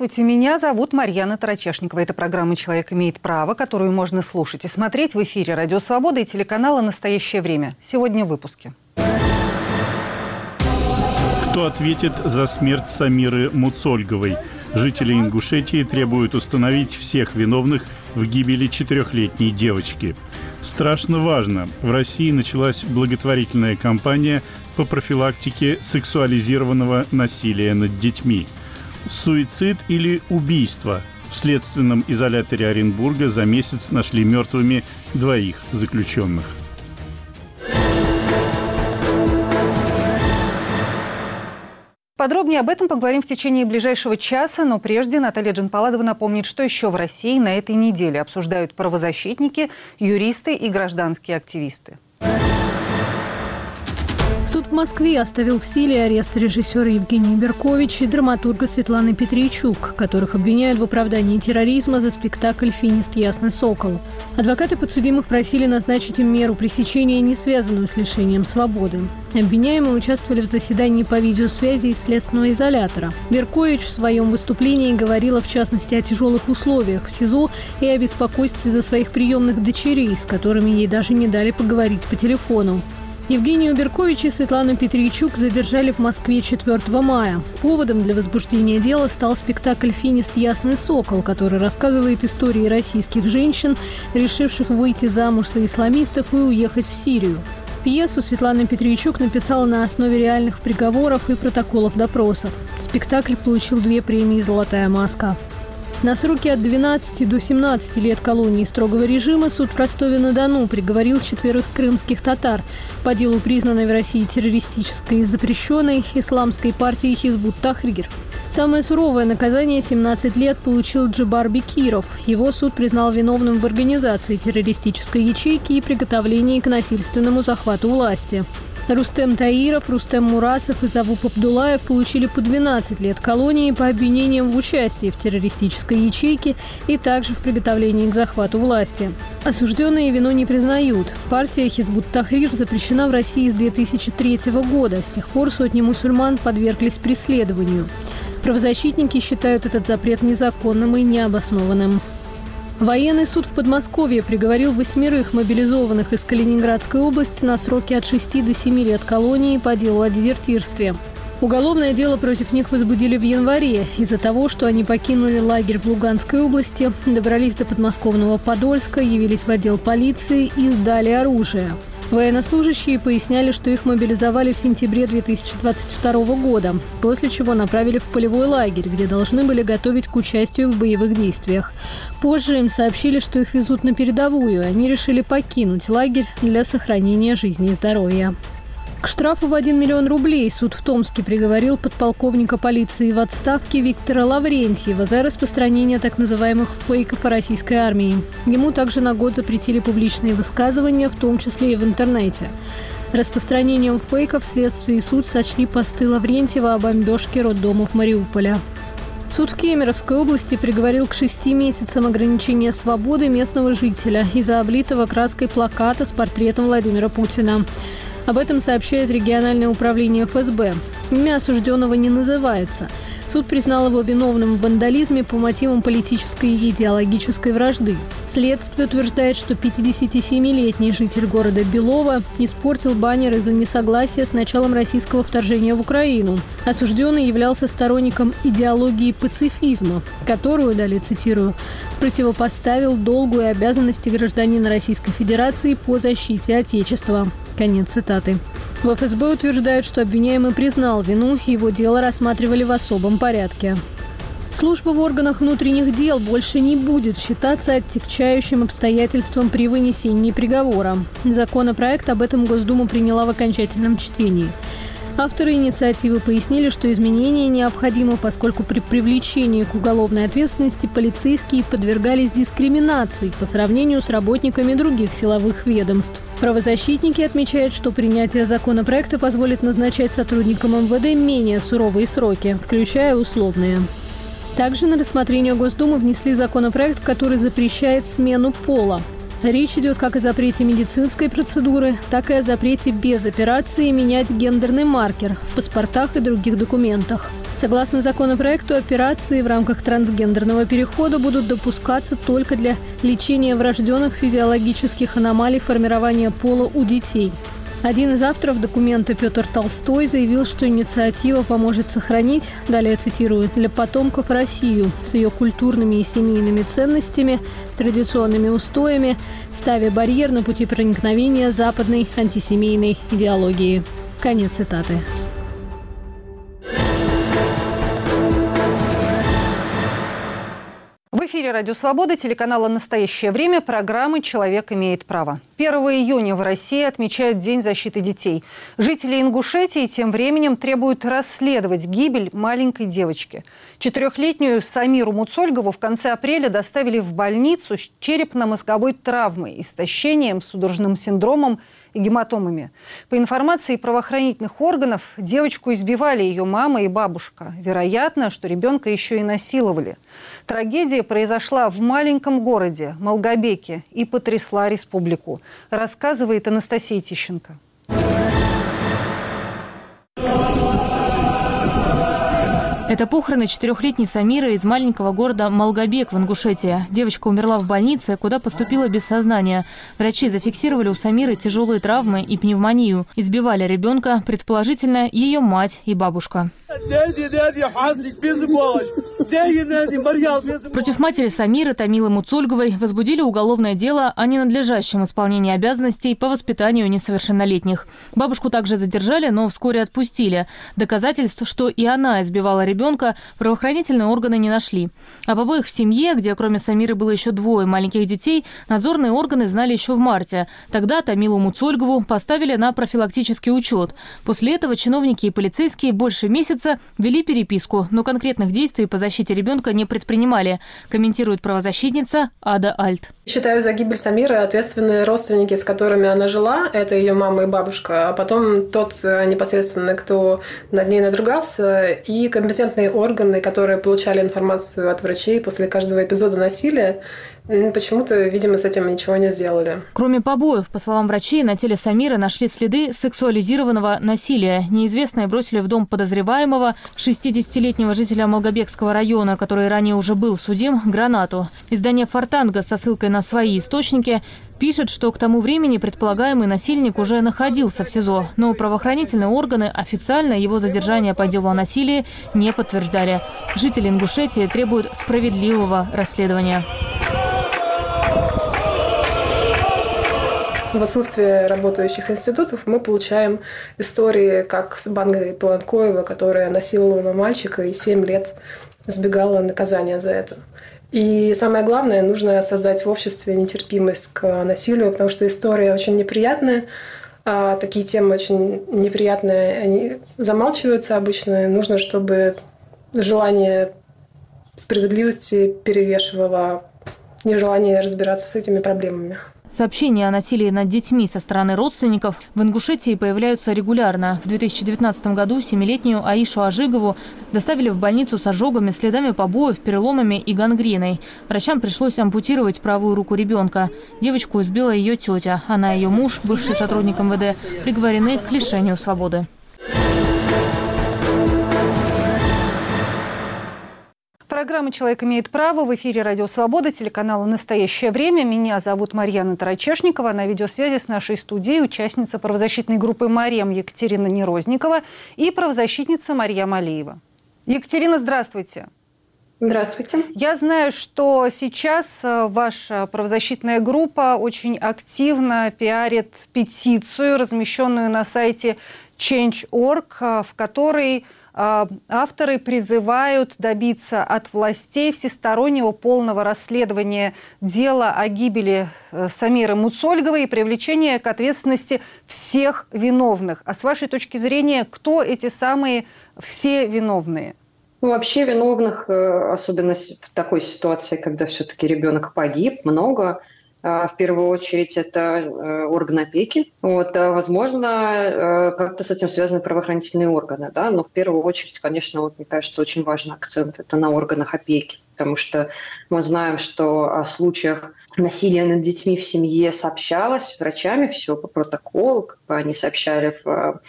Здравствуйте, меня зовут Марьяна Тарачешникова. Это программа «Человек имеет право», которую можно слушать и смотреть в эфире «Радио Свобода» и телеканала «Настоящее время». Сегодня в выпуске. Кто ответит за смерть Самиры Муцольговой? Жители Ингушетии требуют установить всех виновных в гибели четырехлетней девочки. Страшно важно. В России началась благотворительная кампания по профилактике сексуализированного насилия над детьми – Суицид или убийство? В следственном изоляторе Оренбурга за месяц нашли мертвыми двоих заключенных. Подробнее об этом поговорим в течение ближайшего часа, но прежде Наталья Джанпаладова напомнит, что еще в России на этой неделе обсуждают правозащитники, юристы и гражданские активисты. Суд в Москве оставил в силе арест режиссера Евгения Берковича и драматурга Светланы Петричук, которых обвиняют в оправдании терроризма за спектакль «Финист. Ясный сокол». Адвокаты подсудимых просили назначить им меру пресечения, не связанную с лишением свободы. Обвиняемые участвовали в заседании по видеосвязи из следственного изолятора. Беркович в своем выступлении говорила в частности о тяжелых условиях в СИЗО и о беспокойстве за своих приемных дочерей, с которыми ей даже не дали поговорить по телефону. Евгению Беркович и Светлану Петричук задержали в Москве 4 мая. Поводом для возбуждения дела стал спектакль «Финист. Ясный сокол», который рассказывает истории российских женщин, решивших выйти замуж за исламистов и уехать в Сирию. Пьесу Светлана Петричук написала на основе реальных приговоров и протоколов допросов. Спектакль получил две премии «Золотая маска». На сроки от 12 до 17 лет колонии строгого режима суд в Ростове-на-Дону приговорил четверых крымских татар по делу признанной в России террористической и запрещенной исламской партии Хизбут Тахрир. Самое суровое наказание – 17 лет получил Джибар Бекиров. Его суд признал виновным в организации террористической ячейки и приготовлении к насильственному захвату власти. Рустем Таиров, Рустем Мурасов и Завуп Абдулаев получили по 12 лет колонии по обвинениям в участии в террористической ячейке и также в приготовлении к захвату власти. Осужденные вину не признают. Партия Хизбут Тахрир запрещена в России с 2003 года. С тех пор сотни мусульман подверглись преследованию. Правозащитники считают этот запрет незаконным и необоснованным. Военный суд в Подмосковье приговорил восьмерых мобилизованных из Калининградской области на сроки от 6 до 7 лет колонии по делу о дезертирстве. Уголовное дело против них возбудили в январе из-за того, что они покинули лагерь в Луганской области, добрались до подмосковного Подольска, явились в отдел полиции и сдали оружие. Военнослужащие поясняли, что их мобилизовали в сентябре 2022 года, после чего направили в полевой лагерь, где должны были готовить к участию в боевых действиях. Позже им сообщили, что их везут на передовую, и они решили покинуть лагерь для сохранения жизни и здоровья. К штрафу в 1 миллион рублей суд в Томске приговорил подполковника полиции в отставке Виктора Лаврентьева за распространение так называемых фейков о российской армии. Ему также на год запретили публичные высказывания, в том числе и в интернете. Распространением фейков следствие и суд сочли посты Лаврентьева о бомбежке роддомов Мариуполя. Суд в Кемеровской области приговорил к шести месяцам ограничения свободы местного жителя из-за облитого краской плаката с портретом Владимира Путина. Об этом сообщает региональное управление ФСБ. Имя осужденного не называется. Суд признал его виновным в вандализме по мотивам политической и идеологической вражды. Следствие утверждает, что 57-летний житель города Белова испортил баннер из-за несогласия с началом российского вторжения в Украину. Осужденный являлся сторонником идеологии пацифизма, которую, далее цитирую, противопоставил долгу и обязанности гражданина Российской Федерации по защите Отечества. Конец цитаты. В ФСБ утверждают, что обвиняемый признал вину, его дело рассматривали в особом порядке. Служба в органах внутренних дел больше не будет считаться оттягчающим обстоятельством при вынесении приговора. Законопроект об этом Госдума приняла в окончательном чтении. Авторы инициативы пояснили, что изменения необходимы, поскольку при привлечении к уголовной ответственности полицейские подвергались дискриминации по сравнению с работниками других силовых ведомств. Правозащитники отмечают, что принятие законопроекта позволит назначать сотрудникам МВД менее суровые сроки, включая условные. Также на рассмотрение Госдумы внесли законопроект, который запрещает смену пола. Речь идет как о запрете медицинской процедуры, так и о запрете без операции менять гендерный маркер в паспортах и других документах. Согласно законопроекту, операции в рамках трансгендерного перехода будут допускаться только для лечения врожденных физиологических аномалий формирования пола у детей. Один из авторов документа Петр Толстой заявил, что инициатива поможет сохранить, далее цитирую, «для потомков Россию с ее культурными и семейными ценностями, традиционными устоями, ставя барьер на пути проникновения западной антисемейной идеологии». Конец цитаты. Эфире «Радио Свобода» телеканала «Настоящее время» программы «Человек имеет право». 1 июня в России отмечают День защиты детей. Жители Ингушетии тем временем требуют расследовать гибель маленькой девочки. Четырехлетнюю Самиру Муцольгову в конце апреля доставили в больницу с черепно-мозговой травмой, истощением, судорожным синдромом и гематомами. По информации правоохранительных органов, девочку избивали ее мама и бабушка. Вероятно, что ребенка еще и насиловали. Трагедия произошла в маленьком городе Молгобеке и потрясла республику, рассказывает Анастасия Тищенко. Это похороны четырехлетней Самиры из маленького города Малгобек в Ингушетии. Девочка умерла в больнице, куда поступила без сознания. Врачи зафиксировали у Самиры тяжелые травмы и пневмонию. Избивали ребенка, предположительно, ее мать и бабушка. Против матери Самиры Тамилы Муцольговой возбудили уголовное дело о ненадлежащем исполнении обязанностей по воспитанию несовершеннолетних. Бабушку также задержали, но вскоре отпустили. Доказательств, что и она избивала ребенка, ребенка правоохранительные органы не нашли. Об обоих в семье, где кроме Самиры было еще двое маленьких детей, надзорные органы знали еще в марте. Тогда Тамилу Муцольгову поставили на профилактический учет. После этого чиновники и полицейские больше месяца вели переписку, но конкретных действий по защите ребенка не предпринимали, комментирует правозащитница Ада Альт. Считаю за гибель Самиры ответственные родственники, с которыми она жила. Это ее мама и бабушка. А потом тот э, непосредственно, кто над ней надругался, и компетентные компетентные органы, которые получали информацию от врачей после каждого эпизода насилия, почему-то, видимо, с этим ничего не сделали. Кроме побоев, по словам врачей, на теле Самира нашли следы сексуализированного насилия. Неизвестные бросили в дом подозреваемого 60-летнего жителя Молгобекского района, который ранее уже был судим, гранату. Издание «Фортанга» со ссылкой на свои источники пишет, что к тому времени предполагаемый насильник уже находился в СИЗО, но правоохранительные органы официально его задержание по делу о насилии не подтверждали. Жители Ингушетии требуют справедливого расследования. В отсутствие работающих институтов мы получаем истории, как с Бангой Паланкоева, которая насиловала мальчика и 7 лет избегала наказания за это. И самое главное, нужно создать в обществе нетерпимость к насилию, потому что история очень неприятная, а такие темы очень неприятные, они замалчиваются обычно. Нужно, чтобы желание справедливости перевешивало нежелание разбираться с этими проблемами. Сообщения о насилии над детьми со стороны родственников в Ингушетии появляются регулярно. В 2019 году семилетнюю Аишу Ажигову доставили в больницу с ожогами, следами побоев, переломами и гангреной. Врачам пришлось ампутировать правую руку ребенка. Девочку избила ее тетя. Она и ее муж, бывший сотрудник МВД, приговорены к лишению свободы. Программа «Человек имеет право» в эфире «Радио Свобода», телеканала «Настоящее время». Меня зовут Марьяна Тарачешникова. На видеосвязи с нашей студией участница правозащитной группы «Марьям» Екатерина Нерозникова и правозащитница Марья Малиева. Екатерина, здравствуйте. Здравствуйте. Я знаю, что сейчас э, ваша правозащитная группа очень активно пиарит петицию, размещенную на сайте Change.org, э, в которой авторы призывают добиться от властей всестороннего полного расследования дела о гибели э, Самиры Муцольговой и привлечения к ответственности всех виновных. А с вашей точки зрения, кто эти самые все виновные? Ну, вообще виновных, э, особенно в такой ситуации, когда все-таки ребенок погиб, много. А, в первую очередь это э, орган опеки. Вот, а, возможно, э, как-то с этим связаны правоохранительные органы, да, но в первую очередь, конечно, вот, мне кажется, очень важный акцент это на органах опеки, потому что мы знаем, что о случаях насилия над детьми в семье сообщалось врачами, все по протоколу, как бы они сообщали в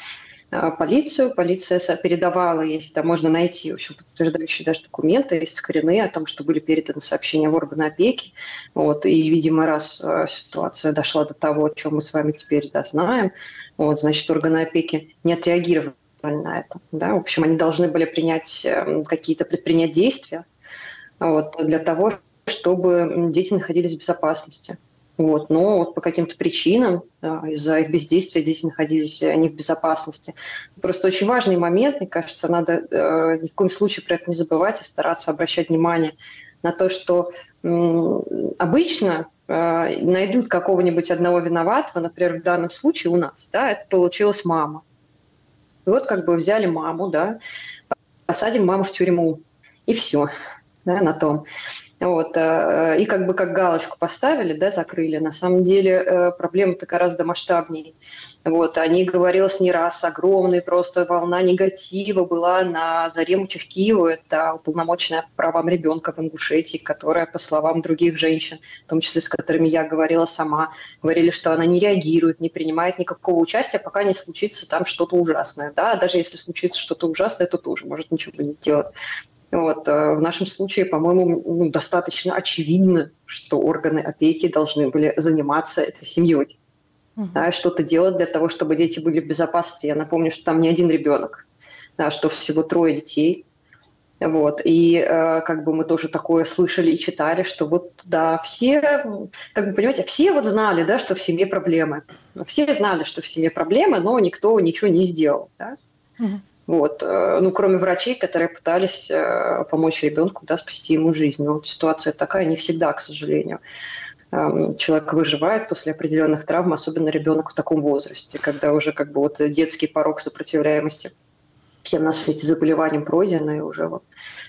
полицию. Полиция передавала, если там можно найти, в общем, подтверждающие даже документы, есть скрины о том, что были переданы сообщения в органы опеки. Вот, и, видимо, раз ситуация дошла до того, о чем мы с вами теперь да, знаем, вот, значит, органы опеки не отреагировали на это. Да? В общем, они должны были принять эм, какие-то предпринять действия вот, для того, чтобы дети находились в безопасности. Вот. Но вот по каким-то причинам из-за их бездействия дети находились не в безопасности. Просто очень важный момент, мне кажется, надо э, ни в коем случае про это не забывать и стараться обращать внимание на то, что обычно э, найдут какого-нибудь одного виноватого, например, в данном случае у нас, да, это получилась мама. И вот как бы взяли маму, да, посадим маму в тюрьму, и все, да, на том. Вот, э, и как бы как галочку поставили, да, закрыли. На самом деле э, проблема-то гораздо масштабнее. Вот, о ней говорилось не раз, огромная просто волна негатива была на Заремучах Киева, это уполномоченная по правам ребенка в Ингушетии, которая, по словам других женщин, в том числе с которыми я говорила сама, говорили, что она не реагирует, не принимает никакого участия, пока не случится там что-то ужасное. Да? Даже если случится что-то ужасное, то тоже может ничего не сделать. Вот. Э, в нашем случае, по-моему, ну, достаточно очевидно, что органы опеки должны были заниматься этой семьей. Uh-huh. Да, что-то делать для того, чтобы дети были в безопасности. Я напомню, что там не один ребенок, да, что всего трое детей. Вот. И э, как бы мы тоже такое слышали и читали, что вот, да, все, как бы, понимаете, все вот знали, да, что в семье проблемы. Все знали, что в семье проблемы, но никто ничего не сделал. Да? Uh-huh. Вот. Э, ну, кроме врачей, которые пытались э, помочь ребенку, да, спасти ему жизнь. Но вот ситуация такая не всегда, к сожалению. Эм, человек выживает после определенных травм, особенно ребенок в таком возрасте, когда уже как бы вот детский порог сопротивляемости всем нашим эти заболеваниям пройдены, и уже вот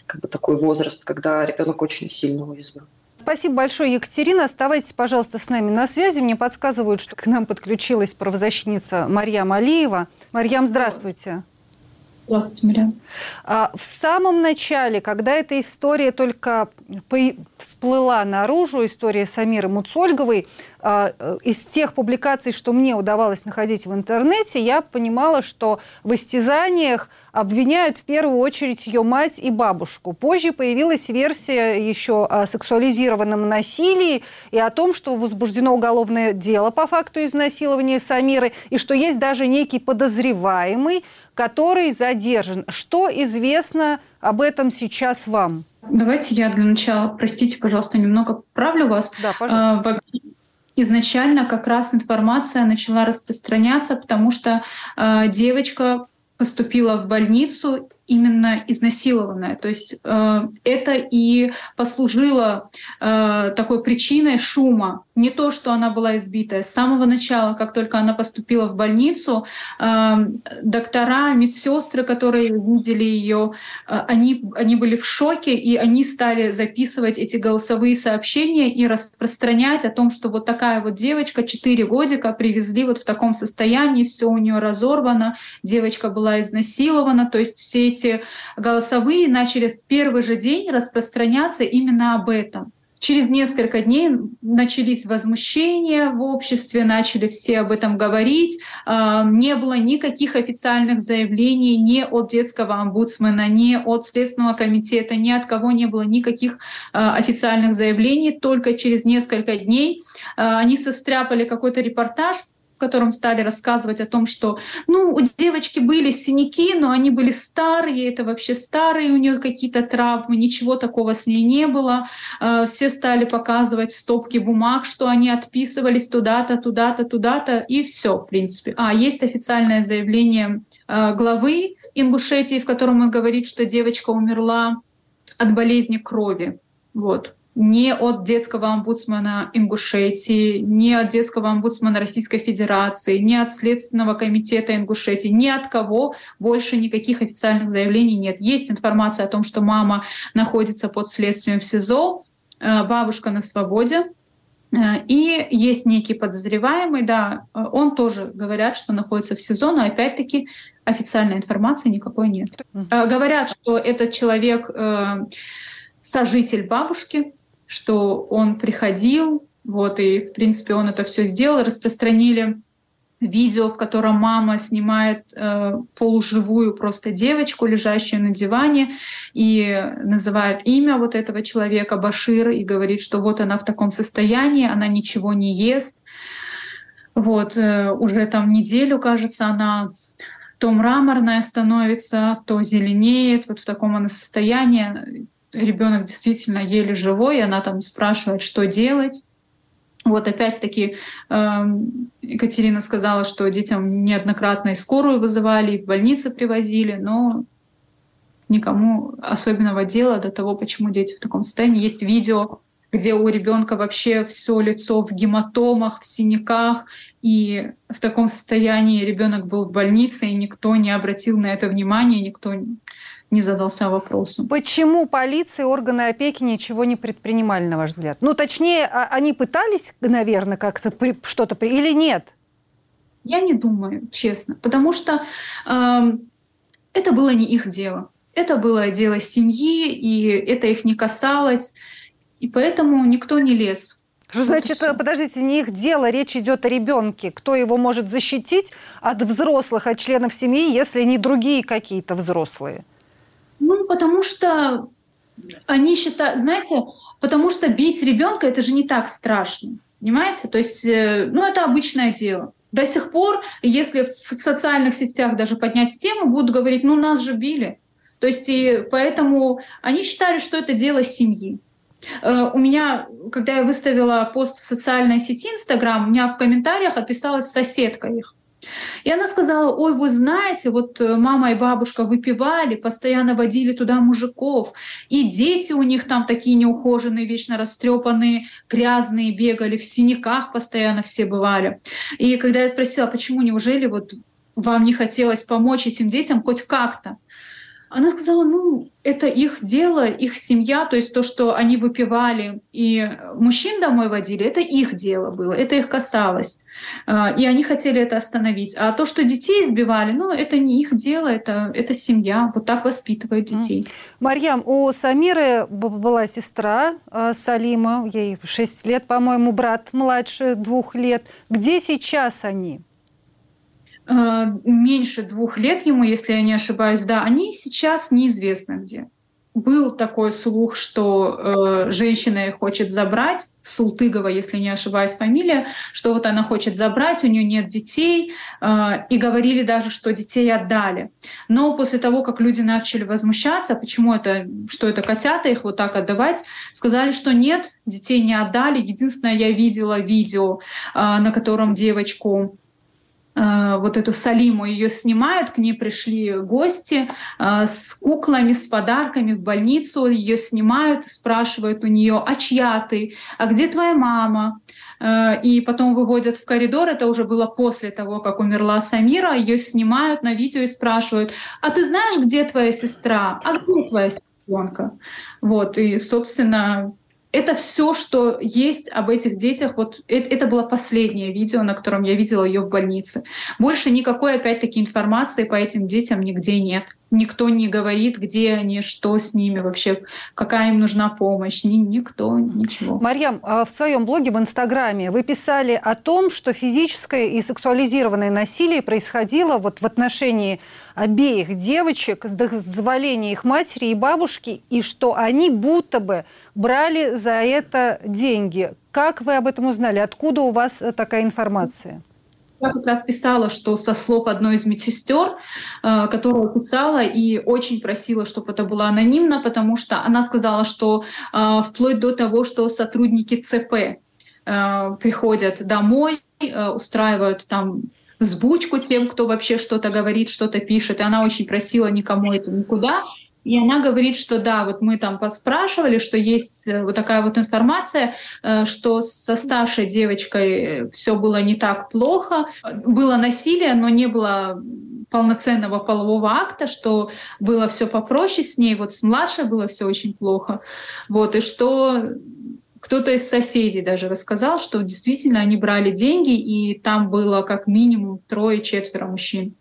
как бы такой возраст, когда ребенок очень сильно уязвим. Спасибо большое, Екатерина. Оставайтесь, пожалуйста, с нами на связи. Мне подсказывают, что к нам подключилась правозащитница Марьям Алиева. Марьям, здравствуйте. Здравствуйте, Мирям. А, в самом начале, когда эта история только всплыла наружу, история Самиры Муцольговой, а, э, из тех публикаций, что мне удавалось находить в интернете, я понимала, что в истязаниях обвиняют в первую очередь ее мать и бабушку. Позже появилась версия еще о сексуализированном насилии и о том, что возбуждено уголовное дело по факту изнасилования Самиры, и что есть даже некий подозреваемый, который задержан. Что известно об этом сейчас вам? Давайте я для начала, простите, пожалуйста, немного поправлю вас. Да, пожалуйста. А, изначально как раз информация начала распространяться, потому что э, девочка поступила в больницу именно изнасилованная. То есть э, это и послужило э, такой причиной шума. Не то, что она была избитая. С самого начала, как только она поступила в больницу, э, доктора, медсестры, которые видели ее, э, они, они были в шоке, и они стали записывать эти голосовые сообщения и распространять о том, что вот такая вот девочка, 4 годика, привезли вот в таком состоянии, все у нее разорвано, девочка была изнасилована. То есть все эти голосовые начали в первый же день распространяться именно об этом. Через несколько дней начались возмущения в обществе, начали все об этом говорить. А, не было никаких официальных заявлений ни от детского омбудсмена, ни от Следственного комитета, ни от кого не было никаких а, официальных заявлений. Только через несколько дней а, они состряпали какой-то репортаж котором стали рассказывать о том, что ну, у девочки были синяки, но они были старые, это вообще старые у нее какие-то травмы, ничего такого с ней не было. Э, все стали показывать стопки бумаг, что они отписывались туда-то, туда-то, туда-то, и все, в принципе. А есть официальное заявление э, главы Ингушетии, в котором он говорит, что девочка умерла от болезни крови. Вот ни от детского омбудсмана Ингушетии, ни от детского омбудсмана Российской Федерации, ни от Следственного комитета Ингушетии, ни от кого больше никаких официальных заявлений нет. Есть информация о том, что мама находится под следствием в СИЗО, э, бабушка на свободе, э, и есть некий подозреваемый, да, э, он тоже говорят, что находится в СИЗО, но опять-таки официальной информации никакой нет. Говорят, что этот человек сожитель бабушки, что он приходил, вот, и, в принципе, он это все сделал, распространили видео, в котором мама снимает э, полуживую просто девочку, лежащую на диване, и называет имя вот этого человека Башир и говорит, что вот она в таком состоянии, она ничего не ест. Вот э, уже там неделю, кажется, она то мраморная становится, то зеленеет. Вот в таком она состоянии. Ребенок действительно еле живой, и она там спрашивает, что делать. Вот опять-таки эм, Екатерина сказала, что детям неоднократно и скорую вызывали, и в больницы привозили, но никому особенного дела до того, почему дети в таком состоянии. Есть видео, где у ребенка вообще все лицо в гематомах, в синяках, и в таком состоянии ребенок был в больнице, и никто не обратил на это внимания, никто не задался вопросом. Почему полиция и органы опеки ничего не предпринимали, на ваш взгляд? Ну, точнее, а, они пытались, наверное, как-то что-то или нет? Я не думаю, честно, потому что э, это было не их дело. Это было дело семьи, и это их не касалось, и поэтому никто не лез. Что значит, подождите, не их дело, речь идет о ребенке. Кто его может защитить от взрослых, от членов семьи, если не другие какие-то взрослые? Ну, потому что они считают, знаете, потому что бить ребенка это же не так страшно. Понимаете? То есть, э, ну, это обычное дело. До сих пор, если в социальных сетях даже поднять тему, будут говорить, ну, нас же били. То есть, и поэтому они считали, что это дело семьи. Э, у меня, когда я выставила пост в социальной сети Инстаграм, у меня в комментариях отписалась соседка их. И она сказала, ой, вы знаете, вот э, мама и бабушка выпивали, постоянно водили туда мужиков, и дети у них там такие неухоженные, вечно растрепанные, грязные, бегали, в синяках постоянно все бывали. И когда я спросила, почему, неужели вот вам не хотелось помочь этим детям хоть как-то? Она сказала, ну, это их дело, их семья, то есть то, что они выпивали и мужчин домой водили, это их дело было, это их касалось. А, и они хотели это остановить. А то, что детей избивали, ну, это не их дело, это, это семья. Вот так воспитывают детей. Марьям, у Самиры была сестра а, Салима, ей 6 лет, по-моему, брат младше двух лет. Где сейчас они? Э, меньше двух лет ему, если я не ошибаюсь, да, они сейчас неизвестно где. Был такой слух, что э, женщина хочет забрать, Султыгова, если не ошибаюсь, фамилия, что вот она хочет забрать, у нее нет детей, э, и говорили даже, что детей отдали. Но после того, как люди начали возмущаться, почему это, что это котята, их вот так отдавать, сказали, что нет, детей не отдали. Единственное, я видела видео, э, на котором девочку вот эту Салиму, ее снимают, к ней пришли гости э, с куклами, с подарками в больницу, ее снимают, спрашивают у нее, а чья ты, а где твоя мама? Э, и потом выводят в коридор, это уже было после того, как умерла Самира, ее снимают на видео и спрашивают, а ты знаешь, где твоя сестра, а где твоя сестренка? Вот, и, собственно, это все, что есть об этих детях. Вот это, было последнее видео, на котором я видела ее в больнице. Больше никакой, опять-таки, информации по этим детям нигде нет никто не говорит, где они, что с ними вообще, какая им нужна помощь. Ни, никто, ничего. Марьям, а в своем блоге в Инстаграме вы писали о том, что физическое и сексуализированное насилие происходило вот в отношении обеих девочек с дозволения их матери и бабушки, и что они будто бы брали за это деньги. Как вы об этом узнали? Откуда у вас такая информация? Я как раз писала, что со слов одной из медсестер, э, которая писала и очень просила, чтобы это было анонимно, потому что она сказала, что э, вплоть до того, что сотрудники ЦП э, приходят домой, устраивают там сбучку тем, кто вообще что-то говорит, что-то пишет. И она очень просила никому это никуда. И она говорит, что да, вот мы там поспрашивали, что есть э, вот такая вот информация, э, что со старшей девочкой все было не так плохо, было насилие, но не было полноценного полового акта, что было все попроще с ней, вот с младшей было все очень плохо, вот и что кто-то из соседей даже рассказал, что действительно они брали деньги, и там было как минимум трое-четверо мужчин.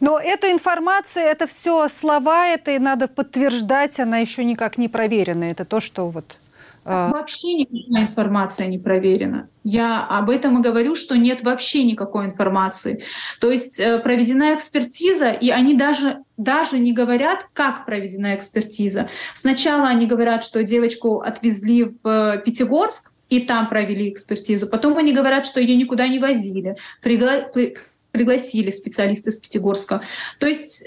Но эта информация, это все слова, это и надо подтверждать, она еще никак не проверена. Это то, что вот А. Вообще никакая информация не проверена. Я об этом и говорю, что нет вообще никакой информации. То есть э, проведена экспертиза, и они даже, даже не говорят, как проведена экспертиза. Сначала они говорят, что девочку отвезли в э, Пятигорск, и там провели экспертизу. Потом они говорят, что ее никуда не возили. Пригла пригласили специалисты из Пятигорска. То есть,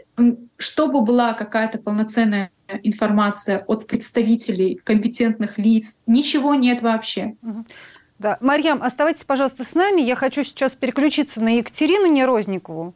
чтобы была какая-то полноценная информация от представителей компетентных лиц, ничего нет вообще. Да. Марьям, оставайтесь, пожалуйста, с нами. Я хочу сейчас переключиться на Екатерину Нерозникову.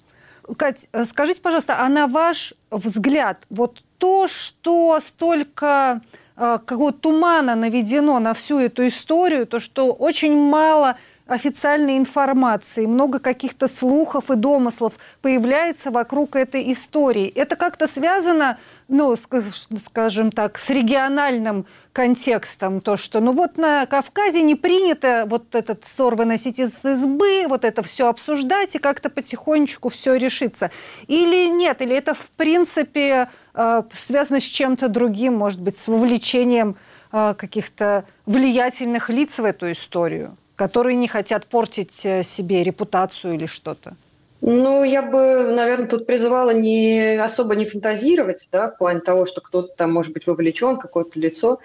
Кать, скажите, пожалуйста, а на ваш взгляд, вот то, что столько э, какого тумана наведено на всю эту историю, то, что очень мало официальной информации, много каких-то слухов и домыслов появляется вокруг этой истории. Это как-то связано, ну, скажем так, с региональным контекстом, то, что, ну вот на Кавказе не принято вот этот ссор выносить из избы, вот это все обсуждать и как-то потихонечку все решится. Или нет, или это в принципе э, связано с чем-то другим, может быть, с вовлечением э, каких-то влиятельных лиц в эту историю? Которые не хотят портить э, себе репутацию или что-то? Ну, я бы, наверное, тут призывала не особо не фантазировать, да, в плане того, что кто-то там может быть вовлечен, какое-то лицо.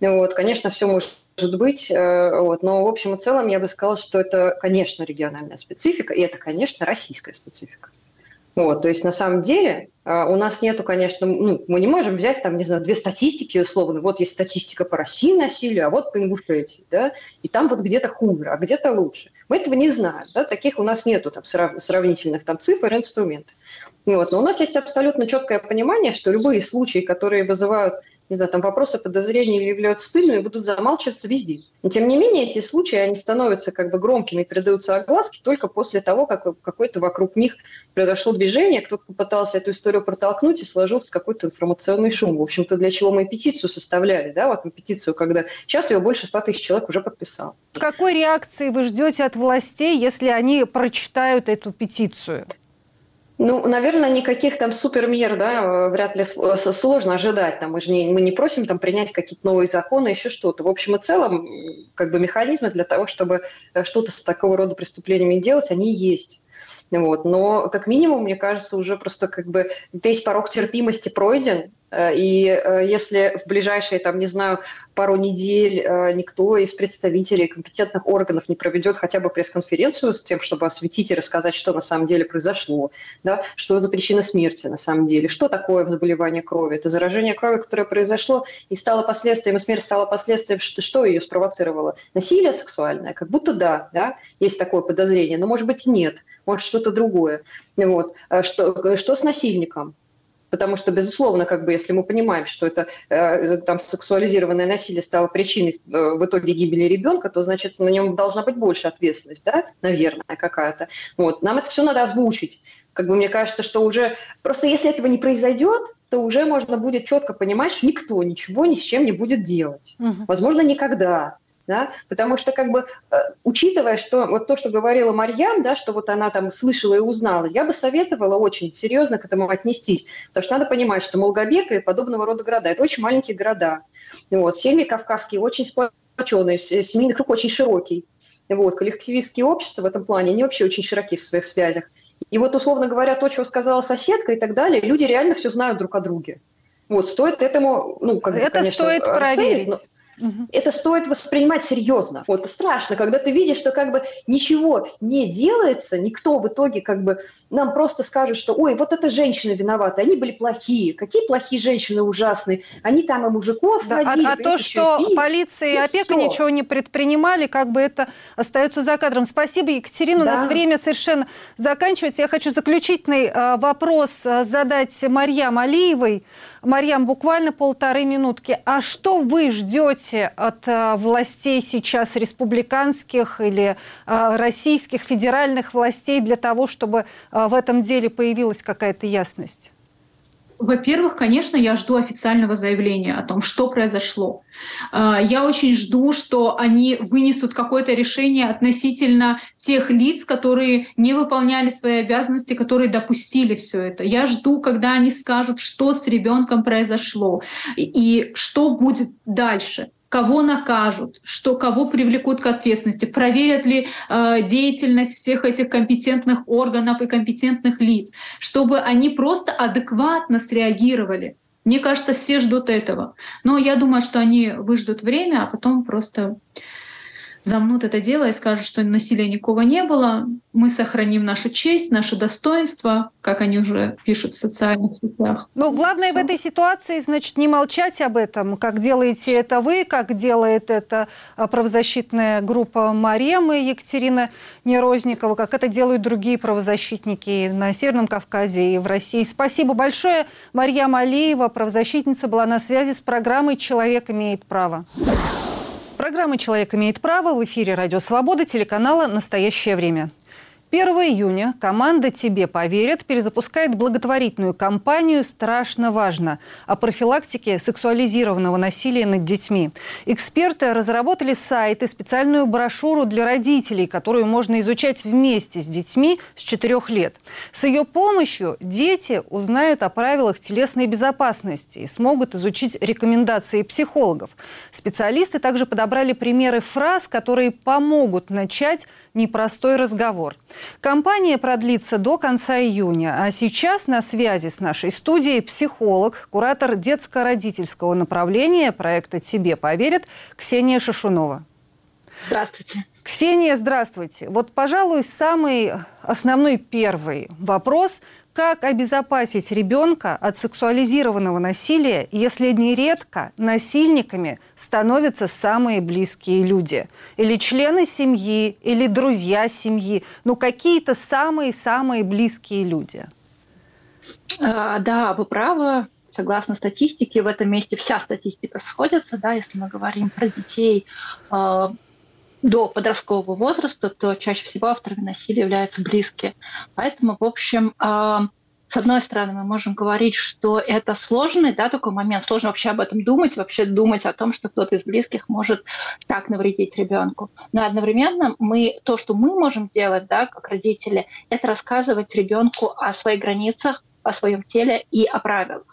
Вот, конечно, все может быть, э, вот, но в общем и целом я бы сказала, что это, конечно, региональная специфика, и это, конечно, российская специфика. Вот, то есть на самом деле а, у нас нету, конечно, ну, мы не можем взять там, не знаю, две статистики условно. Вот есть статистика по России насилию, а вот по Ингушетии, да, и там вот где-то хуже, а где-то лучше. Мы этого не знаем, да, таких у нас нету там сравнительных там цифр, инструментов. Вот. Но у нас есть абсолютно четкое понимание, что любые случаи, которые вызывают не знаю, там вопросы, подозрения являются стыльными, будут замалчиваться везде. Но, тем не менее, эти случаи, они становятся как бы громкими, передаются огласке только после того, как какое-то вокруг них произошло движение, кто-то попытался эту историю протолкнуть и сложился какой-то информационный шум. В общем-то, для чего мы петицию составляли, да, вот мы петицию, когда сейчас ее больше 100 тысяч человек уже подписал. Какой реакции вы ждете от властей, если они прочитают эту петицию? Ну, наверное, никаких там супермер, да, вряд ли сложно ожидать. Там мы же не, мы не просим там принять какие-то новые законы, еще что-то. В общем и целом, как бы механизмы для того, чтобы э, что-то с такого рода преступлениями делать, они есть. Вот. Но, как минимум, мне кажется, уже просто как бы весь порог терпимости пройден, Э, и э, если в ближайшие, там, не знаю, пару недель э, никто из представителей компетентных органов не проведет хотя бы пресс-конференцию с тем, чтобы осветить и рассказать, что на самом деле произошло, да, что это причина смерти на самом деле, что такое заболевание крови, это заражение крови, которое произошло и стало последствием, и смерть стала последствием, что ее спровоцировало? Насилие сексуальное? Как будто да, да, есть такое подозрение, но может быть нет, может что-то другое. Вот. Что, что с насильником? Потому что, безусловно, как бы, если мы понимаем, что это э, там сексуализированное насилие стало причиной э, в итоге гибели ребенка, то значит на нем должна быть больше ответственность, да, наверное, какая-то. Вот. Нам это все надо озвучить. Как бы мне кажется, что уже просто если этого не произойдет, то уже можно будет четко понимать, что никто ничего ни с чем не будет делать. Угу. Возможно, никогда да, потому что как бы э, учитывая, что вот то, что говорила Марьям, да, что вот она там слышала и узнала, я бы советовала очень серьезно к этому отнестись, потому что надо понимать, что Молгобек и подобного рода города – это очень маленькие города, вот, семьи кавказские очень сплоченные, семейный круг очень широкий, вот, коллективистские общества в этом плане, они вообще очень широки в своих связях. И вот, условно говоря, то, что сказала соседка и так далее, люди реально все знают друг о друге. Вот, стоит этому, ну, как Это конечно, стоит проверить. Но, Угу. Это стоит воспринимать серьезно. Вот страшно, когда ты видишь, что как бы ничего не делается, никто в итоге как бы нам просто скажет, что ой, вот эта женщина виновата, они были плохие, какие плохие женщины ужасные, они там и мужиков да, водили. А, а то, что пили, полиция и, и опека все. ничего не предпринимали, как бы это остается за кадром. Спасибо, Екатерина. Да. У нас время совершенно заканчивается. Я хочу заключительный э, вопрос э, задать Марьям Алиевой. Марьям, буквально полторы минутки. А что вы ждете ждете от э, властей сейчас республиканских или э, российских федеральных властей для того, чтобы э, в этом деле появилась какая-то ясность? Во-первых, конечно, я жду официального заявления о том, что произошло. Я очень жду, что они вынесут какое-то решение относительно тех лиц, которые не выполняли свои обязанности, которые допустили все это. Я жду, когда они скажут, что с ребенком произошло и что будет дальше. Кого накажут, что кого привлекут к ответственности, проверят ли э, деятельность всех этих компетентных органов и компетентных лиц, чтобы они просто адекватно среагировали. Мне кажется, все ждут этого. Но я думаю, что они выждут время, а потом просто замнут это дело и скажут, что насилия никого не было, мы сохраним нашу честь, наше достоинство, как они уже пишут в социальных сетях. Ну, главное Всё. в этой ситуации, значит, не молчать об этом, как делаете это вы, как делает это а, правозащитная группа Маремы Екатерина Нерозникова, как это делают другие правозащитники на Северном Кавказе и в России. Спасибо большое. Марья Алиева, правозащитница, была на связи с программой «Человек имеет право». Программа «Человек имеет право» в эфире «Радио Свобода» телеканала «Настоящее время». 1 июня команда «Тебе поверят» перезапускает благотворительную кампанию «Страшно важно» о профилактике сексуализированного насилия над детьми. Эксперты разработали сайт и специальную брошюру для родителей, которую можно изучать вместе с детьми с 4 лет. С ее помощью дети узнают о правилах телесной безопасности и смогут изучить рекомендации психологов. Специалисты также подобрали примеры фраз, которые помогут начать непростой разговор. Компания продлится до конца июня, а сейчас на связи с нашей студией психолог, куратор детско-родительского направления проекта «Тебе поверят» Ксения Шашунова. Здравствуйте. Ксения, здравствуйте. Вот, пожалуй, самый основной первый вопрос – как обезопасить ребенка от сексуализированного насилия, если нередко насильниками становятся самые близкие люди? Или члены семьи, или друзья семьи, ну какие-то самые-самые близкие люди? А, да, вы правы. Согласно статистике, в этом месте вся статистика сходится, да, если мы говорим про детей а, до подросткового возраста, то чаще всего авторами насилия являются близкие. Поэтому, в общем, а, с одной стороны, мы можем говорить, что это сложный да, такой момент, сложно вообще об этом думать, вообще думать о том, что кто-то из близких может так навредить ребенку. Но одновременно мы, то, что мы можем делать, да, как родители, это рассказывать ребенку о своих границах, о своем теле и о правилах.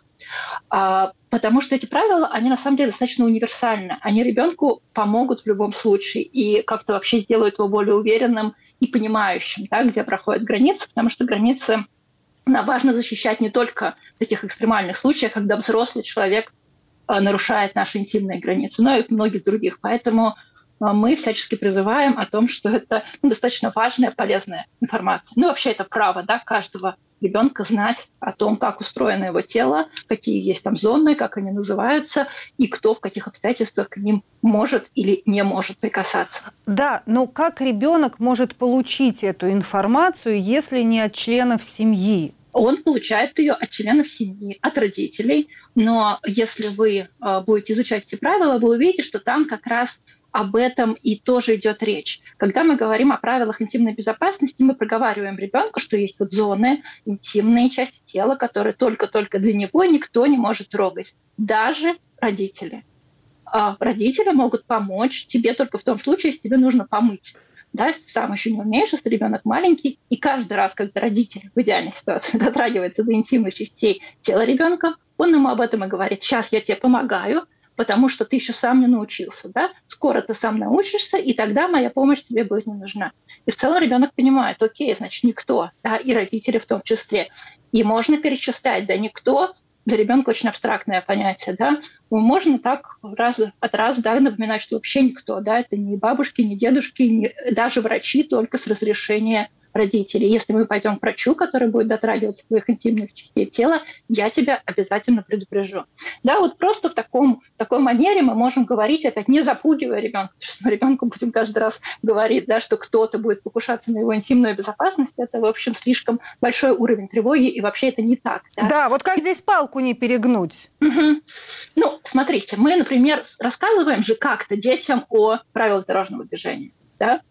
А, потому что эти правила, они на самом деле достаточно универсальны. Они ребенку помогут в любом случае и как-то вообще сделают его более уверенным и понимающим, да, где проходят границы, потому что границы нам важно защищать не только в таких экстремальных случаях, когда взрослый человек а, нарушает наши интимные границы, но и в многих других. Поэтому мы всячески призываем о том, что это ну, достаточно важная, полезная информация. Ну, вообще это право да, каждого ребенка знать о том, как устроено его тело, какие есть там зоны, как они называются, и кто в каких обстоятельствах к ним может или не может прикасаться. Да, но как ребенок может получить эту информацию, если не от членов семьи? Он получает ее от членов семьи, от родителей. Но если вы э, будете изучать эти правила, вы увидите, что там как раз об этом и тоже идет речь. Когда мы говорим о правилах интимной безопасности, мы проговариваем ребенку, что есть вот зоны, интимные части тела, которые только-только для него никто не может трогать, даже родители. А родители могут помочь тебе только в том случае, если тебе нужно помыть. Да, если ты сам еще не умеешь, если ребенок маленький, и каждый раз, когда родитель в идеальной ситуации дотрагивается до интимных частей тела ребенка, он ему об этом и говорит, сейчас я тебе помогаю, потому что ты еще сам не научился, да? Скоро ты сам научишься, и тогда моя помощь тебе будет не нужна. И в целом ребенок понимает, окей, значит, никто, да, и родители в том числе. И можно перечислять, да, никто, для ребенка очень абстрактное понятие, да, можно так раз от раз, да, напоминать, что вообще никто, да, это не бабушки, не дедушки, не, даже врачи только с разрешения родителей. Если мы пойдем к врачу, который будет дотрагиваться твоих интимных частей тела, я тебя обязательно предупрежу. Да, вот просто в таком, такой манере мы можем говорить, опять не запугивая ребенка, потому что ребенку будем каждый раз говорить, да, что кто-то будет покушаться на его интимную безопасность, это, в общем, слишком большой уровень тревоги, и вообще это не так. Да, да вот как здесь палку не перегнуть? Угу. Ну, смотрите, мы, например, рассказываем же как-то детям о правилах дорожного движения. Да?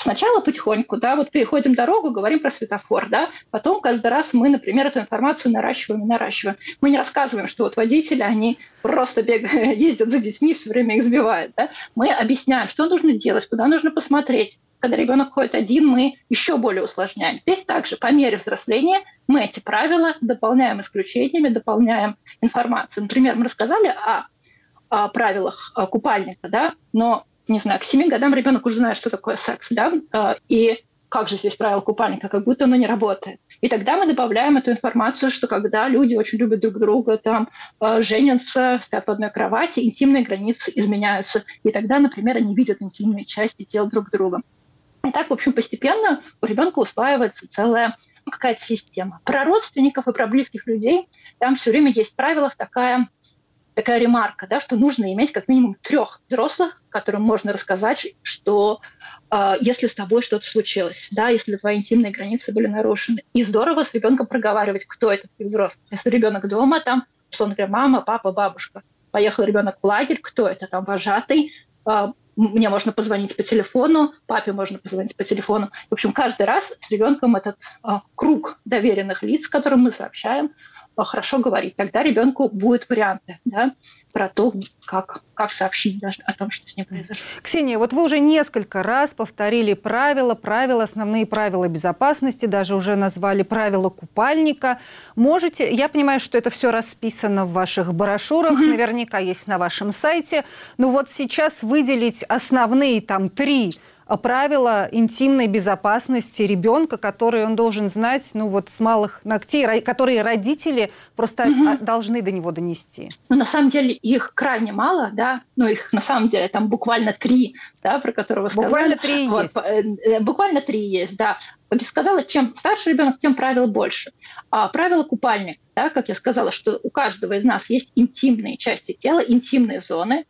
Сначала потихоньку, да, вот переходим дорогу, говорим про светофор, да, потом каждый раз мы, например, эту информацию наращиваем и наращиваем. Мы не рассказываем, что вот водители, они просто бегают, ездят за детьми, все время их сбивают, да. Мы объясняем, что нужно делать, куда нужно посмотреть. Когда ребенок ходит один, мы еще более усложняем. Здесь также по мере взросления мы эти правила дополняем исключениями, дополняем информацией. Например, мы рассказали о о правилах купальника, да, но, не знаю, к семи годам ребенок уже знает, что такое секс, да, и как же здесь правило купальника, как будто оно не работает. И тогда мы добавляем эту информацию, что когда люди очень любят друг друга, там э, женятся, спят в одной кровати, интимные границы изменяются. И тогда, например, они видят интимные части тел друг друга. И так, в общем, постепенно у ребенка усваивается целая какая-то система. Про родственников и про близких людей там все время есть в правилах такая такая ремарка, да, что нужно иметь как минимум трех взрослых, которым можно рассказать, что э, если с тобой что-то случилось, да, если твои интимные границы были нарушены. И здорово с ребенком проговаривать, кто этот взрослый. Если ребенок дома, там, что он говорит, мама, папа, бабушка. Поехал ребенок в лагерь, кто это там, вожатый, э, мне можно позвонить по телефону, папе можно позвонить по телефону. В общем, каждый раз с ребенком этот э, круг доверенных лиц, которым мы сообщаем, хорошо говорить. Тогда ребенку будут варианты да, про то, как, как сообщить даже о том, что с ним произошло. Ксения, вот вы уже несколько раз повторили правила, правила, основные правила безопасности, даже уже назвали правила купальника. Можете, я понимаю, что это все расписано в ваших брошюрах, mm-hmm. наверняка есть на вашем сайте, но вот сейчас выделить основные там три правила интимной безопасности ребенка, которые он должен знать, ну вот с малых ногтей, которые родители просто угу. должны до него донести. Ну, на самом деле их крайне мало, да, но ну, их на самом деле там буквально три, да, про которые вы сказали. Буквально три вот, есть. Э, э, буквально три есть, да. Как я сказала, чем старше ребенок, тем правил больше. А правило купальник, да, как я сказала, что у каждого из нас есть интимные части тела, интимные зоны,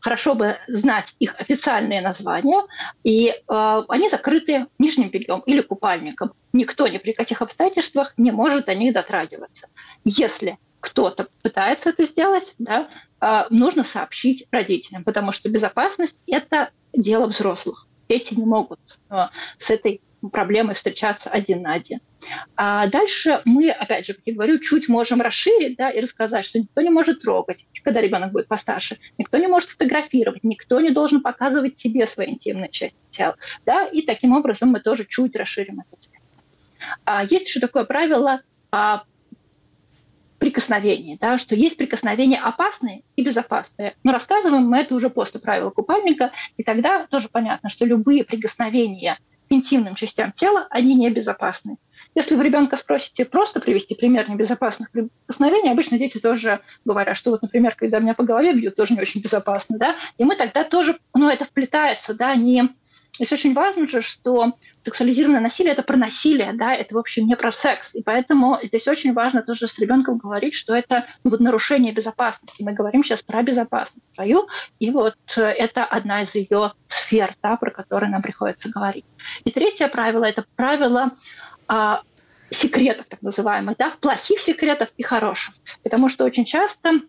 хорошо бы знать их официальные названия, и э, они закрыты нижним бельем или купальником. Никто ни при каких обстоятельствах не может до них дотрагиваться. Если кто-то пытается это сделать, да, э, нужно сообщить родителям, потому что безопасность – это дело взрослых. Дети не могут э, с этой проблемой встречаться один на один. А дальше мы, опять же, как я говорю, чуть можем расширить да, и рассказать, что никто не может трогать, когда ребенок будет постарше, никто не может фотографировать, никто не должен показывать тебе свои интимные части тела. Да, и таким образом мы тоже чуть расширим это. А есть еще такое правило а, прикосновений, да, что есть прикосновения опасные и безопасные. Но рассказываем мы это уже после правила купальника, и тогда тоже понятно, что любые прикосновения интимным частям тела, они небезопасны. Если вы ребенка спросите просто привести пример небезопасных прикосновений, обычно дети тоже говорят, что вот, например, когда меня по голове бьют, тоже не очень безопасно, да, и мы тогда тоже, ну, это вплетается, да, не Здесь очень важно же, что сексуализированное насилие – это про насилие, да, это, в общем, не про секс. И поэтому здесь очень важно тоже с ребенком говорить, что это ну, вот нарушение безопасности. Мы говорим сейчас про безопасность свою, и вот это одна из ее сфер, да, про которые нам приходится говорить. И третье правило – это правило а, секретов, так называемых, да, плохих секретов и хороших. Потому что очень часто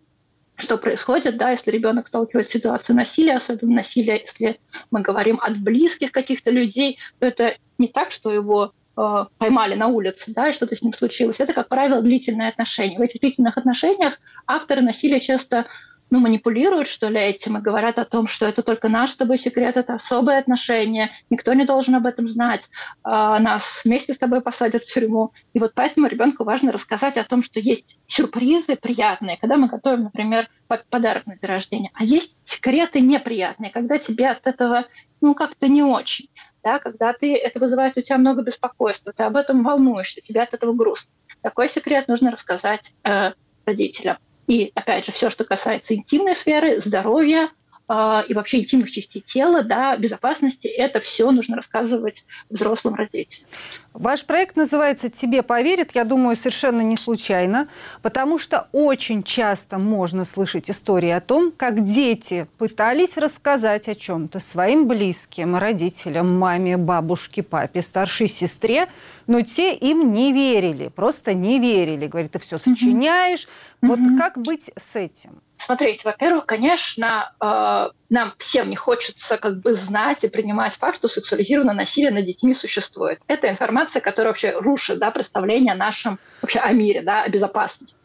что происходит, да, если ребенок сталкивается с ситуацией насилия, особенно насилия, если мы говорим от близких каких-то людей, то это не так, что его э, поймали на улице, да, и что-то с ним случилось. Это, как правило, длительные отношения. В этих длительных отношениях авторы насилия часто ну, манипулируют, что ли, этим и говорят о том, что это только наш с тобой секрет, это особые отношения, никто не должен об этом знать, а нас вместе с тобой посадят в тюрьму. И вот поэтому ребенку важно рассказать о том, что есть сюрпризы приятные, когда мы готовим, например, подарок на день рождения, а есть секреты неприятные, когда тебе от этого, ну, как-то не очень. Да, когда ты, это вызывает у тебя много беспокойства, ты об этом волнуешься, тебе от этого грустно. Такой секрет нужно рассказать э, родителям. И, опять же, все, что касается интимной сферы, здоровья, а, и вообще интимных частей тела, да, безопасности, это все нужно рассказывать взрослым родителям. Ваш проект называется «Тебе поверят», я думаю, совершенно не случайно, потому что очень часто можно слышать истории о том, как дети пытались рассказать о чем-то своим близким, родителям, маме, бабушке, папе, старшей сестре, но те им не верили, просто не верили. Говорит, ты все сочиняешь. Mm-hmm. Вот mm-hmm. как быть с этим? Смотрите, во-первых, конечно, э, нам всем не хочется как бы знать и принимать факт, что сексуализированное насилие над детьми существует. Это информация, которая вообще рушит да, представление о нашем, вообще о мире, да, о безопасности.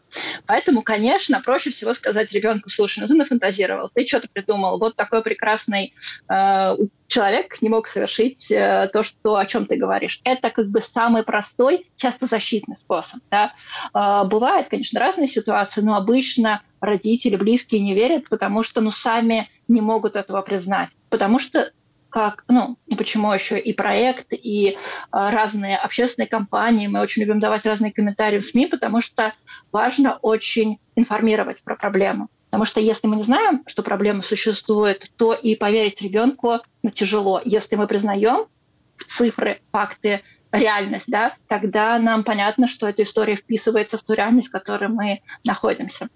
Поэтому, конечно, проще всего сказать ребенку, слушай, ну ты нафантазировал, ты что-то придумал, вот такой прекрасный э, человек не мог совершить э, то, что, о чем ты говоришь. Это как бы самый простой, часто защитный способ. Да? Э, бывают, конечно, разные ситуации, но обычно родители, близкие не верят, потому что ну, сами не могут этого признать. Потому что как, ну, и почему еще и проект, и э, разные общественные компании. Мы очень любим давать разные комментарии в СМИ, потому что важно очень информировать про проблему. Потому что если мы не знаем, что проблема существует, то и поверить ребенку ну, тяжело. Если мы признаем цифры, факты, реальность, да, тогда нам понятно, что эта история вписывается в ту реальность, в которой мы находимся.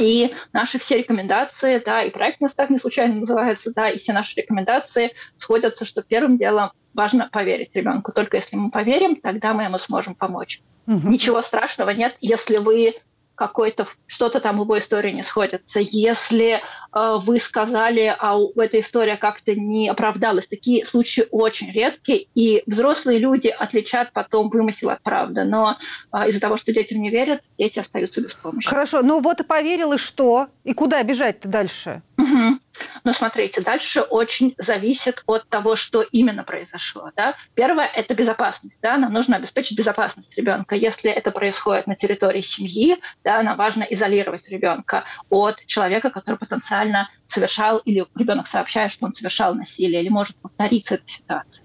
И наши все рекомендации, да, и проект у нас так не случайно называется, да, и все наши рекомендации сходятся, что первым делом важно поверить ребенку. Только если мы поверим, тогда мы ему сможем помочь. Угу. Ничего страшного нет, если вы какой-то что-то там его истории не сходится. Если э, вы сказали, а этой история как-то не оправдалась, такие случаи очень редкие, и взрослые люди отличат потом вымысел от правды. Но э, из-за того, что детям не верят, дети остаются без помощи. Хорошо, ну вот и поверил, и что? И куда бежать-то дальше? Угу. Но смотрите, дальше очень зависит от того, что именно произошло. Да? Первое – это безопасность. Да? Нам нужно обеспечить безопасность ребенка. Если это происходит на территории семьи, да, нам важно изолировать ребенка от человека, который потенциально совершал, или ребенок сообщает, что он совершал насилие, или может повториться эта ситуация.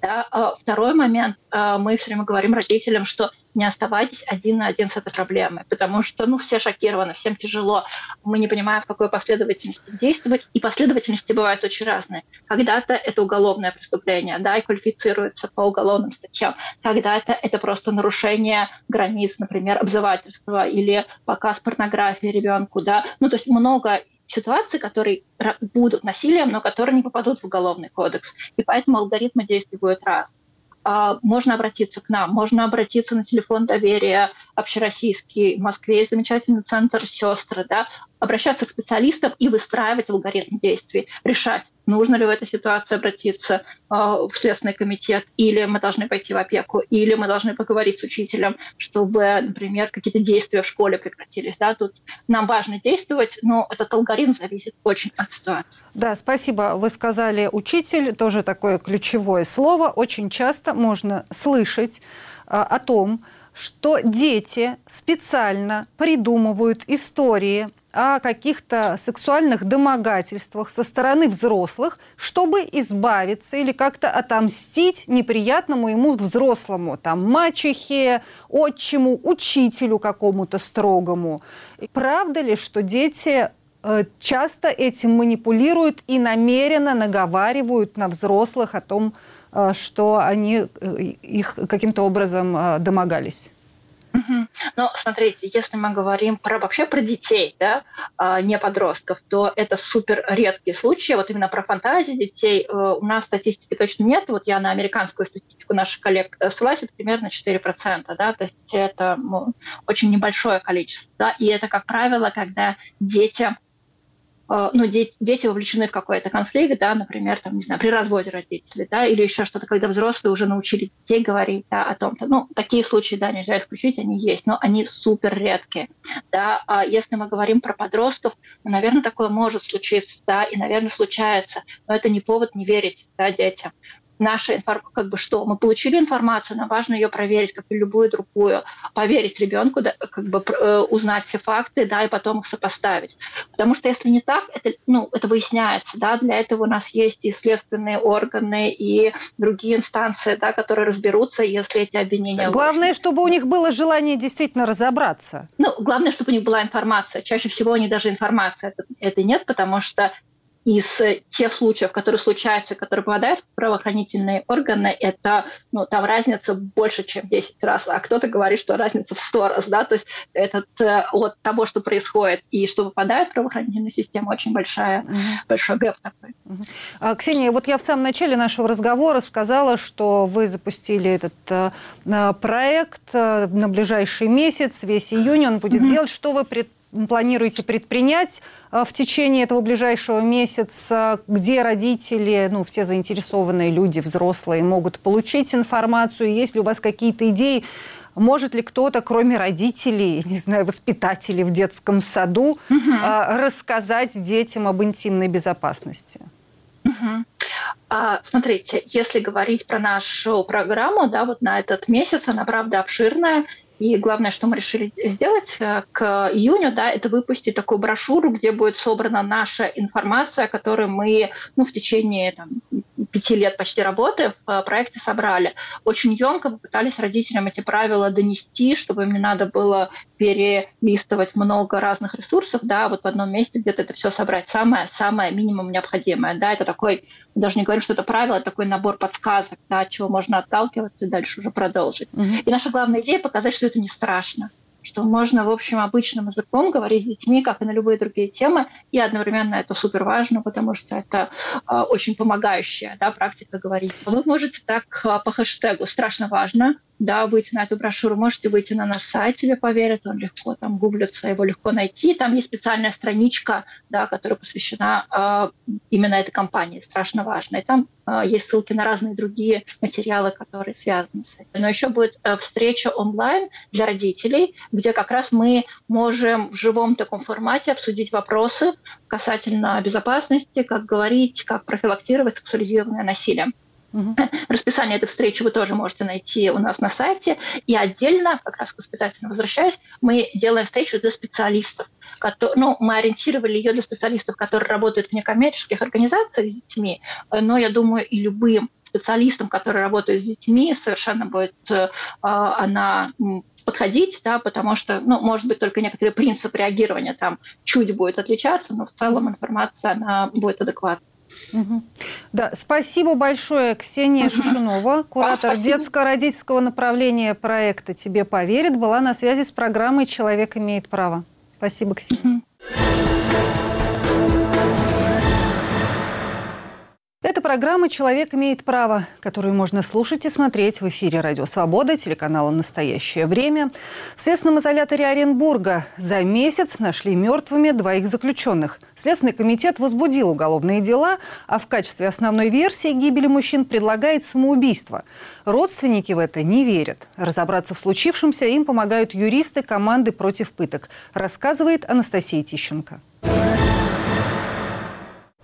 Да? А второй момент, а, мы все время говорим родителям, что не оставайтесь один на один с этой проблемой, потому что ну, все шокированы, всем тяжело, мы не понимаем, в какой последовательности действовать, и последовательности бывают очень разные. Когда-то это уголовное преступление, да, и квалифицируется по уголовным статьям, когда-то это просто нарушение границ, например, обзывательства или показ порнографии ребенку, да, ну то есть много ситуаций, которые будут насилием, но которые не попадут в уголовный кодекс. И поэтому алгоритмы действуют раз. А, можно обратиться к нам, можно обратиться на телефон доверия общероссийский. В Москве замечательный центр «Сестры», да, обращаться к специалистам и выстраивать алгоритм действий, решать, нужно ли в этой ситуации обратиться э, в Следственный комитет, или мы должны пойти в опеку, или мы должны поговорить с учителем, чтобы, например, какие-то действия в школе прекратились. Да? Тут нам важно действовать, но этот алгоритм зависит очень от ситуации. Да, спасибо. Вы сказали учитель, тоже такое ключевое слово. Очень часто можно слышать э, о том, что дети специально придумывают истории о каких-то сексуальных домогательствах со стороны взрослых, чтобы избавиться или как-то отомстить неприятному ему взрослому, там, мачехе, отчиму, учителю какому-то строгому. Правда ли, что дети э, часто этим манипулируют и намеренно наговаривают на взрослых о том, э, что они э, их каким-то образом домогались? Но смотрите, если мы говорим про вообще про детей, да, а не подростков, то это супер редкие случаи. Вот именно про фантазии детей э, у нас статистики точно нет. Вот я на американскую статистику наших коллег э, ссылаюсь, это примерно 4%, да, то есть это ну, очень небольшое количество. Да, и это, как правило, когда дети ну, дети, дети вовлечены в какой-то конфликт, да, например, там, не знаю, при разводе родителей, да, или еще что-то, когда взрослые уже научили детей говорить, да, о том-то. Ну, такие случаи, да, нельзя исключить, они есть, но они супер редкие, да. А если мы говорим про подростков, ну, наверное, такое может случиться, да, и, наверное, случается, но это не повод не верить, да, детям наша информация, как бы что, мы получили информацию, нам важно ее проверить, как и любую другую, поверить ребенку, да, как бы э, узнать все факты, да, и потом их сопоставить. Потому что если не так, это, ну, это выясняется, да, для этого у нас есть и следственные органы, и другие инстанции, да, которые разберутся, если эти обвинения Главное, ложны. чтобы у них было желание действительно разобраться. Ну, главное, чтобы у них была информация. Чаще всего они даже информации это, это нет, потому что из тех случаев, которые случаются, которые попадают в правоохранительные органы, это, ну, там разница больше, чем в 10 раз, а кто-то говорит, что разница в 100 раз, да, то есть этот, э, от того, что происходит и что попадает в правоохранительную систему, очень большая, mm-hmm. большой гэп такой. Mm-hmm. Ксения, вот я в самом начале нашего разговора сказала, что вы запустили этот э, проект э, на ближайший месяц, весь июнь он будет mm-hmm. делать. Что вы пред планируете предпринять э, в течение этого ближайшего месяца, где родители, ну, все заинтересованные люди, взрослые, могут получить информацию? Есть ли у вас какие-то идеи, Может ли кто-то, кроме родителей, не знаю, воспитателей в детском саду, угу. рассказать детям об интимной безопасности? Угу. А, смотрите, если говорить про нашу программу, да, вот на этот месяц, она правда обширная, и главное, что мы решили сделать э, к июню, да, это выпустить такую брошюру, где будет собрана наша информация, которую мы ну, в течение там, пяти лет почти работы в э, проекте собрали. Очень емко попытались родителям эти правила донести, чтобы им не надо было перелистывать много разных ресурсов, да, вот в одном месте где-то это все собрать. Самое-самое минимум необходимое, да, это такой, даже не говорю, что это правило, это такой набор подсказок, да, от чего можно отталкиваться и дальше уже продолжить. Mm-hmm. И наша главная идея показать, что это не страшно что можно, в общем, обычным языком говорить с детьми, как и на любые другие темы, и одновременно это супер важно, потому что это э, очень помогающая да, практика говорить. Вы можете так э, по хэштегу «страшно важно» да, выйти на эту брошюру, можете выйти на наш сайт, тебе поверят, он легко там гуглится, его легко найти. Там есть специальная страничка, да, которая посвящена э, именно этой компании, страшно важно. Там э, есть ссылки на разные другие материалы, которые связаны с этим. Но еще будет э, встреча онлайн для родителей, где как раз мы можем в живом таком формате обсудить вопросы касательно безопасности, как говорить, как профилактировать сексуализированное насилие. Угу. Расписание этой встречи вы тоже можете найти у нас на сайте. И отдельно, как раз к воспитателям возвращаясь, мы делаем встречу для специалистов. Которые, ну, мы ориентировали ее для специалистов, которые работают в некоммерческих организациях с детьми, но я думаю, и любым специалистам, которые работают с детьми, совершенно будет э, она подходить, да, потому что, ну, может быть, только некоторые принципы реагирования там чуть будет отличаться, но в целом информация, она будет адекватной. Угу. Да, спасибо большое, Ксения. Шишунова, куратор а, детско-родительского направления проекта «Тебе поверит», была на связи с программой «Человек имеет право». Спасибо, Ксения. Угу. Это программа «Человек имеет право», которую можно слушать и смотреть в эфире «Радио Свобода», телеканала «Настоящее время». В следственном изоляторе Оренбурга за месяц нашли мертвыми двоих заключенных. Следственный комитет возбудил уголовные дела, а в качестве основной версии гибели мужчин предлагает самоубийство. Родственники в это не верят. Разобраться в случившемся им помогают юристы команды «Против пыток», рассказывает Анастасия Тищенко.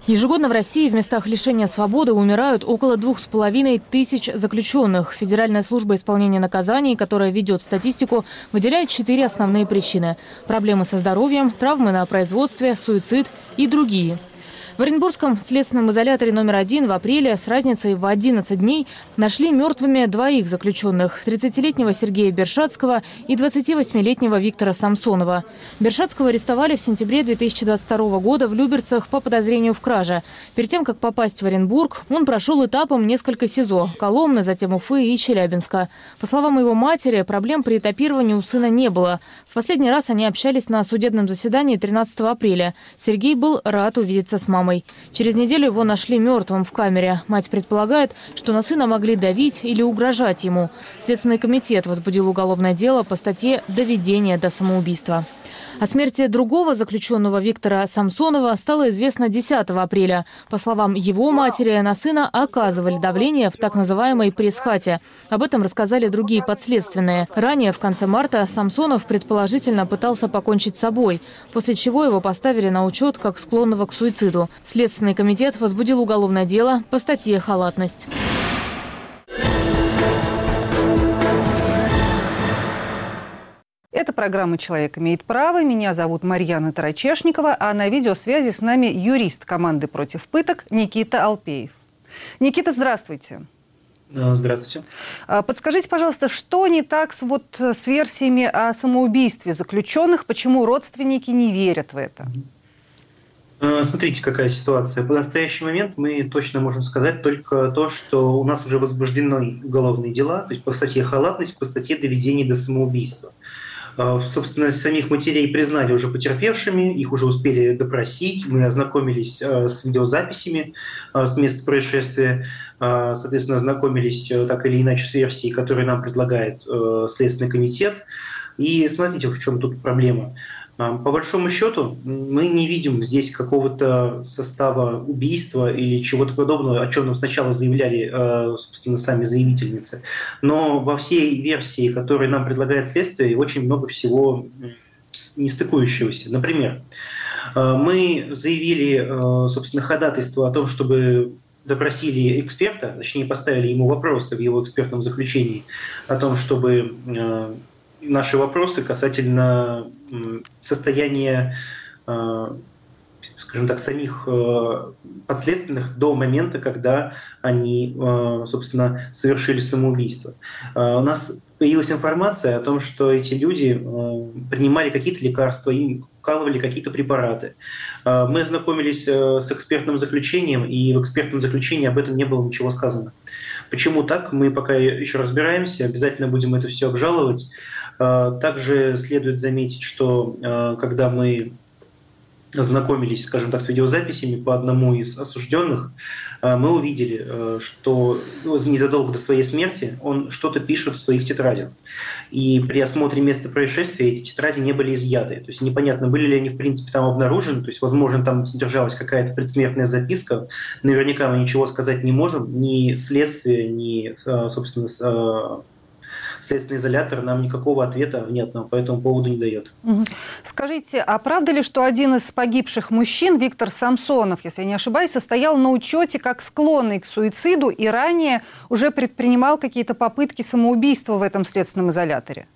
Ежегодно в России в местах лишения свободы умирают около двух с половиной тысяч заключенных. Федеральная служба исполнения наказаний, которая ведет статистику, выделяет четыре основные причины. Проблемы со здоровьем, травмы на производстве, суицид и другие – в Оренбургском следственном изоляторе номер один в апреле с разницей в 11 дней нашли мертвыми двоих заключенных – 30-летнего Сергея Бершатского и 28-летнего Виктора Самсонова. Бершатского арестовали в сентябре 2022 года в Люберцах по подозрению в краже. Перед тем, как попасть в Оренбург, он прошел этапом несколько СИЗО – Коломны, затем Уфы и Челябинска. По словам его матери, проблем при этапировании у сына не было. В последний раз они общались на судебном заседании 13 апреля. Сергей был рад увидеться с мамой мамой. Через неделю его нашли мертвым в камере. Мать предполагает, что на сына могли давить или угрожать ему. Следственный комитет возбудил уголовное дело по статье «Доведение до самоубийства». О смерти другого заключенного Виктора Самсонова стало известно 10 апреля. По словам его матери, на сына оказывали давление в так называемой пресс-хате. Об этом рассказали другие подследственные. Ранее, в конце марта, Самсонов предположительно пытался покончить с собой, после чего его поставили на учет как склонного к суициду. Следственный комитет возбудил уголовное дело по статье «Халатность». Это программа «Человек имеет право». Меня зовут Марьяна Тарачешникова, а на видеосвязи с нами юрист команды «Против пыток» Никита Алпеев. Никита, здравствуйте. Здравствуйте. А, подскажите, пожалуйста, что не так с, вот, с версиями о самоубийстве заключенных? Почему родственники не верят в это? А, смотрите, какая ситуация. В настоящий момент мы точно можем сказать только то, что у нас уже возбуждены уголовные дела, то есть по статье халатность, по статье доведения до самоубийства. А, собственно, самих матерей признали уже потерпевшими, их уже успели допросить, мы ознакомились а, с видеозаписями а, с места происшествия, соответственно, ознакомились э, так или иначе с версией, которую нам предлагает э, Следственный комитет. И смотрите, в чем тут проблема. По большому счету, мы не видим здесь какого-то состава убийства или чего-то подобного, о чем нам сначала заявляли, собственно, сами заявительницы. Но во всей версии, которую нам предлагает следствие, очень много всего нестыкующегося. Например, мы заявили, собственно, ходатайство о том, чтобы допросили эксперта, точнее поставили ему вопросы в его экспертном заключении о том, чтобы э, наши вопросы касательно состояния, э, скажем так, самих э, подследственных до момента, когда они, собственно, совершили самоубийство. У нас появилась информация о том, что эти люди принимали какие-то лекарства, им вкалывали какие-то препараты. Мы ознакомились э, с экспертным заключением, и в экспертном заключении об этом не было ничего сказано. Почему так, мы пока еще разбираемся, обязательно будем это все обжаловать. А, также следует заметить, что а, когда мы знакомились, скажем так, с видеозаписями по одному из осужденных, э, мы увидели, что ну, незадолго до своей смерти он что-то пишет в своих тетрадях. И при осмотре места происшествия эти тетради не были изъяты. То есть непонятно, были ли они, в принципе, там обнаружены. То есть, возможно, там содержалась какая-то предсмертная записка. Наверняка мы ничего сказать не можем. Ни следствие, ни, собственно, следственный изолятор нам никакого ответа внятного по этому поводу не дает. Скажите, а правда ли, что один из погибших мужчин, Виктор Самсонов, если я не ошибаюсь, состоял на учете как склонный к суициду и ранее уже предпринимал какие-то попытки самоубийства в этом следственном изоляторе?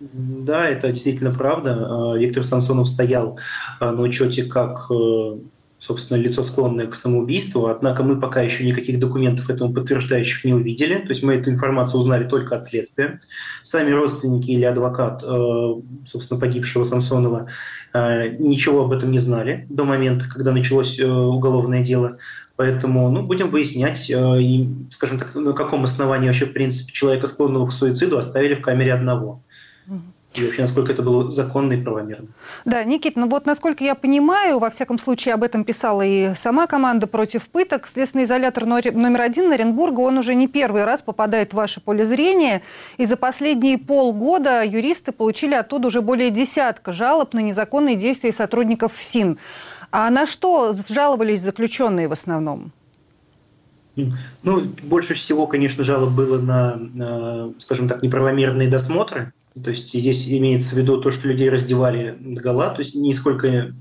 Да, это действительно правда. А, Виктор Самсонов стоял а, на учете как э, собственно, лицо склонное к самоубийству, однако мы пока еще никаких документов этому подтверждающих не увидели, то есть мы эту информацию узнали только от следствия. Сами родственники или адвокат, э, собственно, погибшего Самсонова э, ничего об этом не знали до момента, когда началось э, уголовное дело. Поэтому ну, будем выяснять, скажем так, на каком основании вообще, в принципе, человека, склонного к суициду, оставили в камере одного и вообще насколько это было законно и правомерно. Да, Никит, ну вот насколько я понимаю, во всяком случае об этом писала и сама команда против пыток, следственный изолятор номер один Оренбурга, он уже не первый раз попадает в ваше поле зрения, и за последние полгода юристы получили оттуда уже более десятка жалоб на незаконные действия сотрудников ФСИН. А на что жаловались заключенные в основном? Ну, больше всего, конечно, жалоб было на, скажем так, неправомерные досмотры, то есть здесь имеется в виду то, что людей раздевали гола, то есть не сколько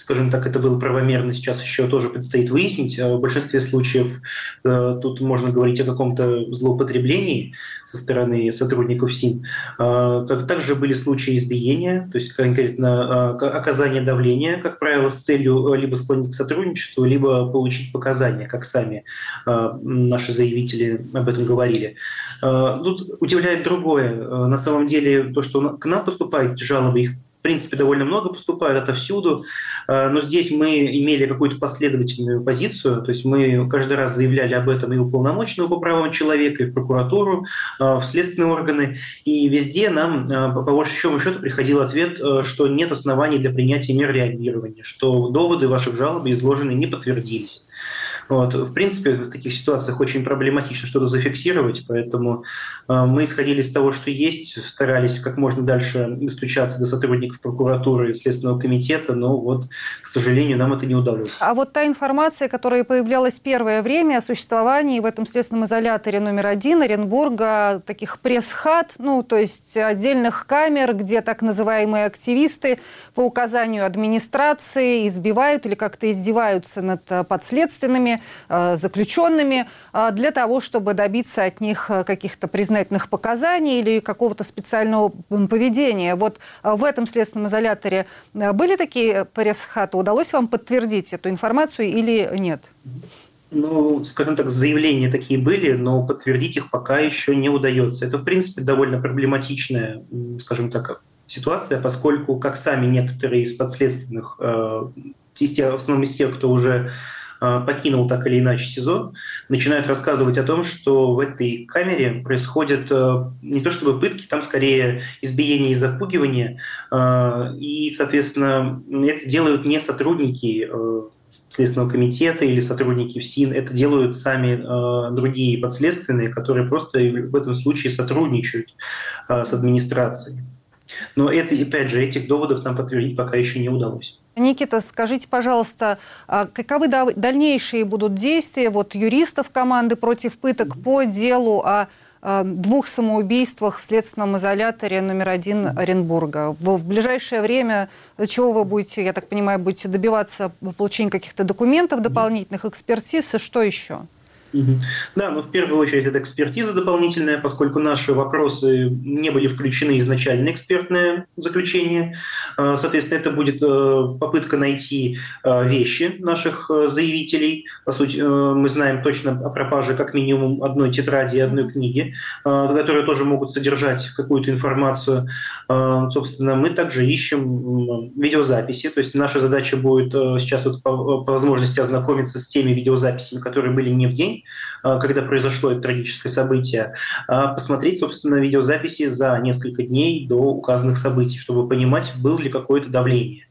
скажем так, это было правомерно, сейчас еще тоже предстоит выяснить. А в большинстве случаев э, тут можно говорить о каком-то злоупотреблении со стороны сотрудников СИН. Э, также были случаи избиения, то есть конкретно э, оказание давления, как правило, с целью либо склонить к сотрудничеству, либо получить показания, как сами э, наши заявители об этом говорили. Э, тут удивляет другое. Э, на самом деле то, что к нам поступают жалобы, их в принципе, довольно много поступает отовсюду, э, но здесь мы имели какую-то последовательную позицию, то есть мы каждый раз заявляли об этом и у полномочного по правам человека, и в прокуратуру, э, в следственные органы, и везде нам, э, по большому счету, приходил ответ, что нет оснований для принятия мер реагирования, что доводы ваших жалоб изложены не подтвердились. Вот. В принципе, в таких ситуациях очень проблематично что-то зафиксировать, поэтому э, мы исходили из того, что есть, старались как можно дальше достучаться до сотрудников прокуратуры и Следственного комитета, но вот, к сожалению, нам это не удалось. А вот та информация, которая появлялась первое время о существовании в этом следственном изоляторе номер один Оренбурга, таких пресс-хат, ну, то есть отдельных камер, где так называемые активисты по указанию администрации избивают или как-то издеваются над подследственными, Э, заключенными э, для того, чтобы добиться от них э, каких-то признательных показаний или какого-то специального поведения. Вот в этом следственном изоляторе были такие пресс-хаты? Удалось вам подтвердить эту информацию или нет? Ну, скажем так, заявления такие были, но подтвердить их пока еще не удается. Это, в принципе, довольно проблематичная, скажем так, ситуация, поскольку как сами некоторые из подследственных, в основном из тех, кто уже Э, покинул так или иначе СИЗО, начинают рассказывать о том, что в этой камере происходят э, не то чтобы пытки, там скорее избиение и запугивание, э, и, соответственно, это делают не сотрудники Следственного комитета или сотрудники ФСИН, это делают сами э, другие подследственные, которые просто в этом случае сотрудничают э, с администрацией. Но это, опять же, этих доводов нам подтвердить пока еще не удалось. Никита, скажите, пожалуйста, а каковы дальнейшие будут действия вот, юристов команды против пыток по делу о двух самоубийствах в следственном изоляторе номер один Оренбурга. В ближайшее время чего вы будете, я так понимаю, будете добиваться получения каких-то документов дополнительных, экспертиз и что еще? Да, но в первую очередь это экспертиза дополнительная, поскольку наши вопросы не были включены изначально экспертное заключение. А, соответственно, это будет э, попытка найти э, вещи наших э, заявителей. По сути, мы знаем точно о пропаже как минимум одной тетради и одной книги, которые тоже могут содержать какую-то информацию. Собственно, мы также ищем видеозаписи. То есть наша задача будет сейчас вот по возможности ознакомиться с теми видеозаписями, которые были не в день, Э, когда произошло это трагическое событие, а посмотреть, собственно, видеозаписи за несколько дней до указанных событий, чтобы понимать, было ли какое-то давление.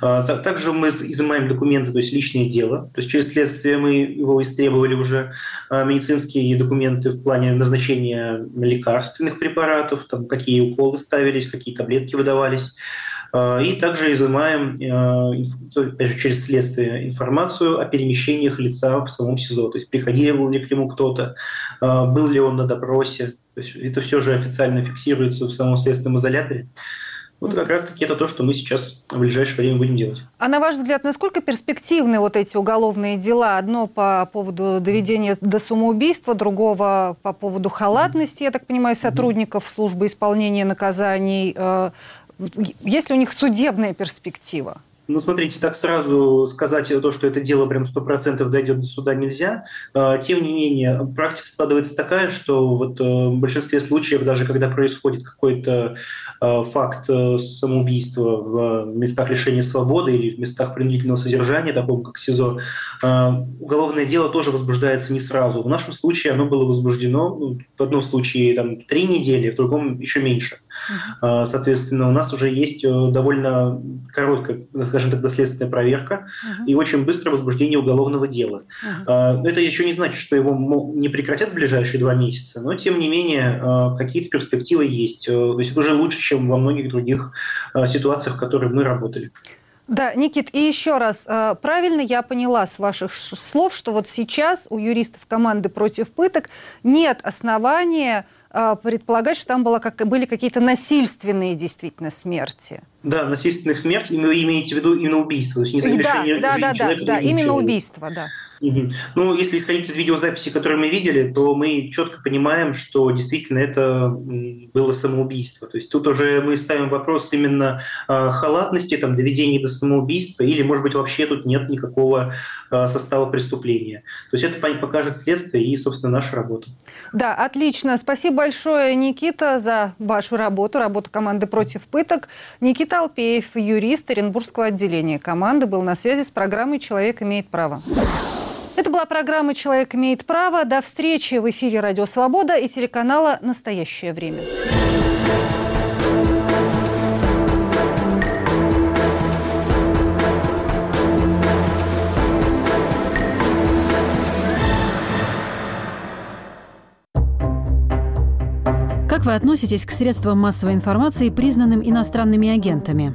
Э, также мы изымаем документы, то есть личное дело, то есть через следствие мы его истребовали уже, э, медицинские документы в плане назначения лекарственных препаратов, там, какие уколы ставились, какие таблетки выдавались. Э, и также изымаем же, через следствие информацию о перемещениях лица в самом СИЗО. То есть приходил ли к нему кто-то, э, был ли он на допросе. То есть это все же официально фиксируется в самом следственном изоляторе. Вот как раз-таки это то, что мы сейчас в ближайшее время будем делать. А на ваш взгляд, насколько перспективны вот эти уголовные дела? Одно по поводу доведения до самоубийства, другого по поводу халатности, я так понимаю, сотрудников службы исполнения наказаний. Есть ли у них судебная перспектива? Ну, смотрите, так сразу сказать то, что это дело прям сто процентов дойдет до суда нельзя. А, тем не менее, практика складывается такая, что вот э, в большинстве случаев, даже когда происходит какой-то э, факт э, самоубийства в местах лишения свободы или в местах принудительного содержания, таком как СИЗО, уголовное дело тоже возбуждается не сразу. В нашем случае оно было возбуждено ну, в одном случае там, три недели, в другом еще меньше. Uh-huh. Соответственно, у нас уже есть довольно короткая, скажем так, доследственная проверка uh-huh. и очень быстрое возбуждение уголовного дела. Uh-huh. Это еще не значит, что его не прекратят в ближайшие два месяца, но тем не менее а, какие-то перспективы есть. Э, то есть это уже лучше, чем во многих других а, ситуациях, в которых мы работали. Да, Никит, и еще раз, а, правильно я поняла с ваших слов, что вот сейчас у юристов команды против пыток нет основания предполагать, что там было, как, были какие-то насильственные действительно смерти? Да, насильственных смертей, вы имеете в виду именно убийство, то есть не лишение да, да, да, да, да, именно человека. убийство, да. Ну, если исходить из видеозаписи, которые мы видели, то мы четко понимаем, что действительно это было самоубийство. То есть тут уже мы ставим вопрос именно э, халатности, там, доведения до самоубийства, или, может быть, вообще тут нет никакого э, состава преступления. То есть это покажет следствие и, собственно, наша работа. Да, отлично. Спасибо большое, Никита, за вашу работу, работу команды «Против пыток». Никита Алпеев, юрист Оренбургского отделения команды, был на связи с программой «Человек имеет право». Это была программа «Человек имеет право». До встречи в эфире «Радио Свобода» и телеканала «Настоящее время». Как вы относитесь к средствам массовой информации, признанным иностранными агентами?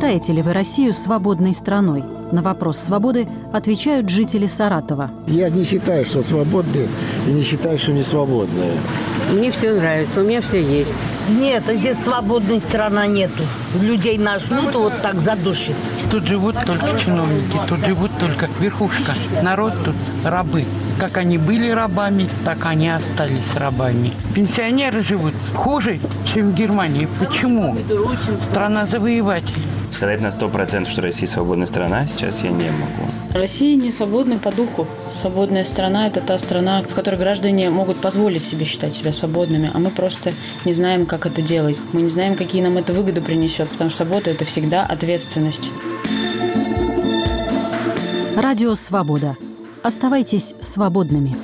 Считаете ли вы Россию свободной страной? На вопрос свободы отвечают жители Саратова. Я не считаю, что свободные, и не считаю, что не свободные. Мне все нравится, у меня все есть. Нет, а здесь свободной страна нету. Людей нажмут, вот так задушит. Тут живут только чиновники, тут живут только верхушка. Народ тут рабы. Как они были рабами, так они остались рабами. Пенсионеры живут хуже, чем в Германии. Почему? Страна завоеватель. Сказать на сто процентов, что Россия свободная страна, сейчас я не могу. Россия не свободна по духу. Свободная страна – это та страна, в которой граждане могут позволить себе считать себя свободными, а мы просто не знаем, как это делать. Мы не знаем, какие нам это выгоды принесет, потому что свобода – это всегда ответственность. Радио «Свобода». Оставайтесь свободными.